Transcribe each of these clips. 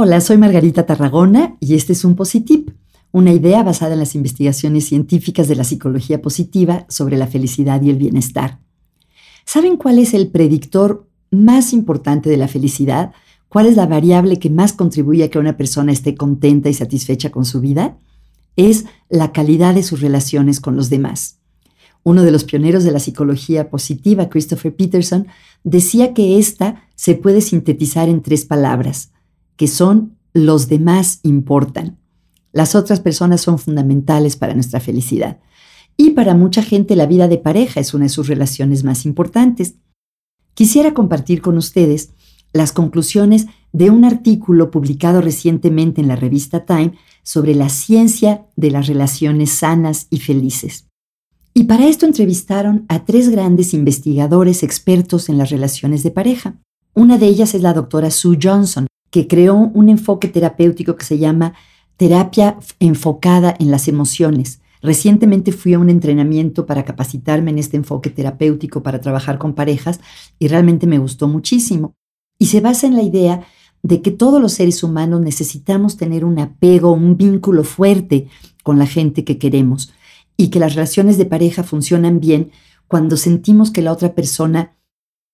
Hola, soy Margarita Tarragona y este es un Positip, una idea basada en las investigaciones científicas de la psicología positiva sobre la felicidad y el bienestar. ¿Saben cuál es el predictor más importante de la felicidad? ¿Cuál es la variable que más contribuye a que una persona esté contenta y satisfecha con su vida? Es la calidad de sus relaciones con los demás. Uno de los pioneros de la psicología positiva, Christopher Peterson, decía que esta se puede sintetizar en tres palabras, que son los demás importan. Las otras personas son fundamentales para nuestra felicidad. Y para mucha gente la vida de pareja es una de sus relaciones más importantes. Quisiera compartir con ustedes las conclusiones de un artículo publicado recientemente en la revista Time sobre la ciencia de las relaciones sanas y felices. Y para esto entrevistaron a tres grandes investigadores expertos en las relaciones de pareja. Una de ellas es la doctora Sue Johnson, creó un enfoque terapéutico que se llama terapia enfocada en las emociones. Recientemente fui a un entrenamiento para capacitarme en este enfoque terapéutico para trabajar con parejas y realmente me gustó muchísimo. Y se basa en la idea de que todos los seres humanos necesitamos tener un apego, un vínculo fuerte con la gente que queremos y que las relaciones de pareja funcionan bien cuando sentimos que la otra persona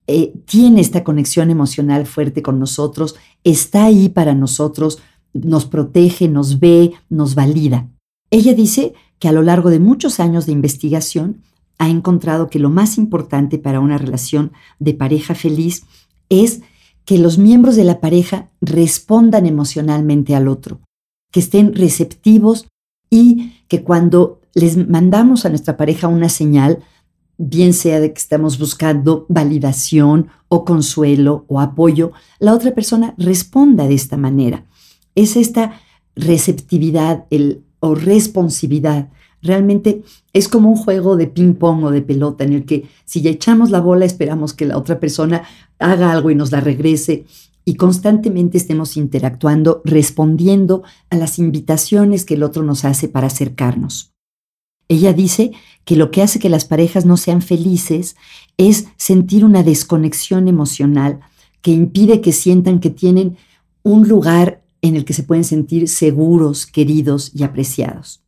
eh, tiene esta conexión emocional fuerte con nosotros, está ahí para nosotros, nos protege, nos ve, nos valida. Ella dice que a lo largo de muchos años de investigación ha encontrado que lo más importante para una relación de pareja feliz es que los miembros de la pareja respondan emocionalmente al otro, que estén receptivos y que cuando les mandamos a nuestra pareja una señal, bien sea de que estamos buscando validación o consuelo o apoyo, la otra persona responda de esta manera. Es esta receptividad el, o responsividad. Realmente es como un juego de ping-pong o de pelota en el que si ya echamos la bola esperamos que la otra persona haga algo y nos la regrese y constantemente estemos interactuando, respondiendo a las invitaciones que el otro nos hace para acercarnos. Ella dice que lo que hace que las parejas no sean felices es sentir una desconexión emocional que impide que sientan que tienen un lugar en el que se pueden sentir seguros, queridos y apreciados.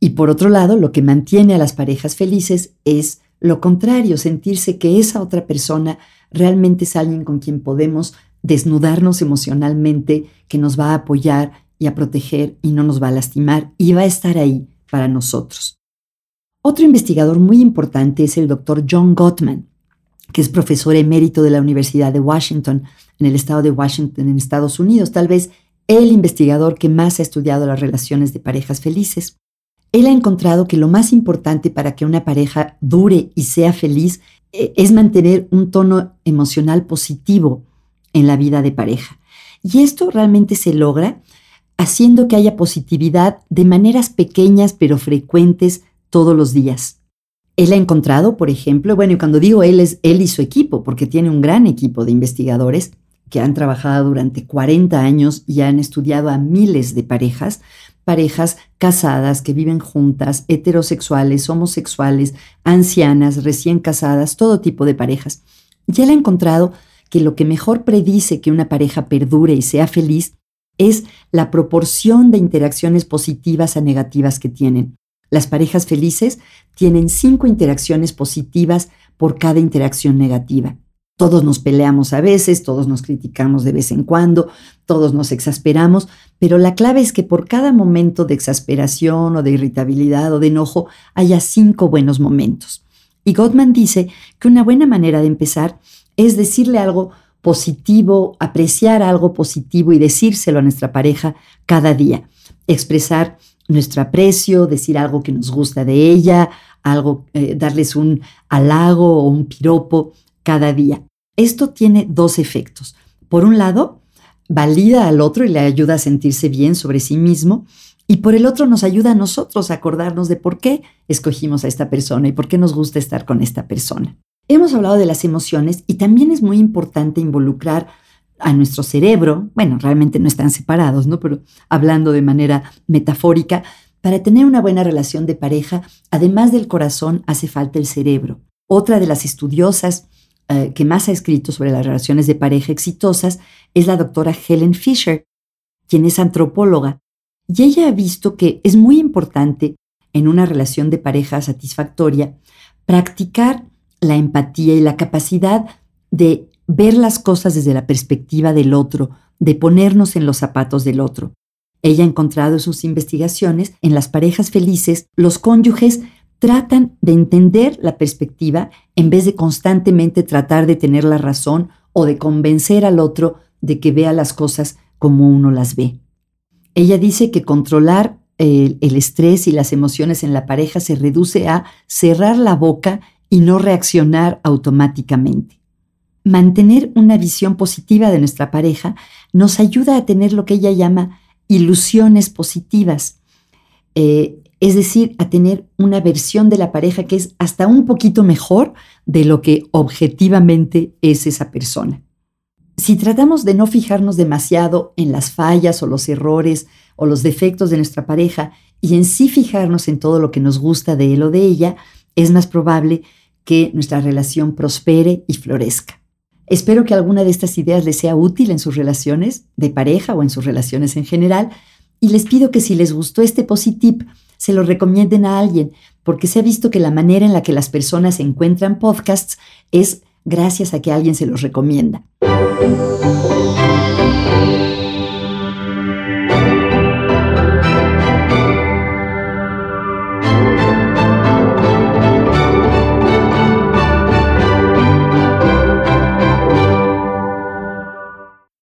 Y por otro lado, lo que mantiene a las parejas felices es lo contrario, sentirse que esa otra persona realmente es alguien con quien podemos desnudarnos emocionalmente, que nos va a apoyar y a proteger y no nos va a lastimar y va a estar ahí para nosotros. Otro investigador muy importante es el doctor John Gottman, que es profesor emérito de la Universidad de Washington, en el estado de Washington, en Estados Unidos, tal vez el investigador que más ha estudiado las relaciones de parejas felices. Él ha encontrado que lo más importante para que una pareja dure y sea feliz eh, es mantener un tono emocional positivo en la vida de pareja. Y esto realmente se logra haciendo que haya positividad de maneras pequeñas pero frecuentes todos los días. Él ha encontrado, por ejemplo, bueno, y cuando digo él es él y su equipo, porque tiene un gran equipo de investigadores que han trabajado durante 40 años y han estudiado a miles de parejas, parejas casadas que viven juntas, heterosexuales, homosexuales, ancianas, recién casadas, todo tipo de parejas. Y él ha encontrado que lo que mejor predice que una pareja perdure y sea feliz es la proporción de interacciones positivas a negativas que tienen. Las parejas felices tienen cinco interacciones positivas por cada interacción negativa. Todos nos peleamos a veces, todos nos criticamos de vez en cuando, todos nos exasperamos, pero la clave es que por cada momento de exasperación o de irritabilidad o de enojo haya cinco buenos momentos. Y Gottman dice que una buena manera de empezar es decirle algo positivo, apreciar algo positivo y decírselo a nuestra pareja cada día. Expresar nuestro aprecio, decir algo que nos gusta de ella, algo, eh, darles un halago o un piropo cada día. Esto tiene dos efectos. Por un lado, valida al otro y le ayuda a sentirse bien sobre sí mismo. Y por el otro nos ayuda a nosotros a acordarnos de por qué escogimos a esta persona y por qué nos gusta estar con esta persona. Hemos hablado de las emociones y también es muy importante involucrar a nuestro cerebro, bueno, realmente no están separados, ¿no? Pero hablando de manera metafórica, para tener una buena relación de pareja, además del corazón, hace falta el cerebro. Otra de las estudiosas eh, que más ha escrito sobre las relaciones de pareja exitosas es la doctora Helen Fisher, quien es antropóloga. Y ella ha visto que es muy importante en una relación de pareja satisfactoria practicar la empatía y la capacidad de ver las cosas desde la perspectiva del otro, de ponernos en los zapatos del otro. Ella ha encontrado en sus investigaciones, en las parejas felices, los cónyuges tratan de entender la perspectiva en vez de constantemente tratar de tener la razón o de convencer al otro de que vea las cosas como uno las ve. Ella dice que controlar el, el, estrés y las emociones en la pareja se reduce a cerrar la boca y no reaccionar automáticamente. Mantener una visión positiva de nuestra pareja nos ayuda a tener lo que ella llama ilusiones positivas, eh, es decir, a tener una versión de la pareja que es hasta un poquito mejor de lo que objetivamente es esa persona. Si tratamos de no fijarnos demasiado en las fallas o los errores o los defectos de nuestra pareja y en sí fijarnos en todo lo que nos gusta de él o de ella, es más probable que nuestra relación prospere y florezca. Espero que alguna de estas ideas les sea útil en sus relaciones de pareja o en sus relaciones en general y les pido que si les gustó este positip, se lo recomienden a alguien, porque se ha visto que la manera en la que las personas encuentran podcasts es gracias a que alguien se los recomienda.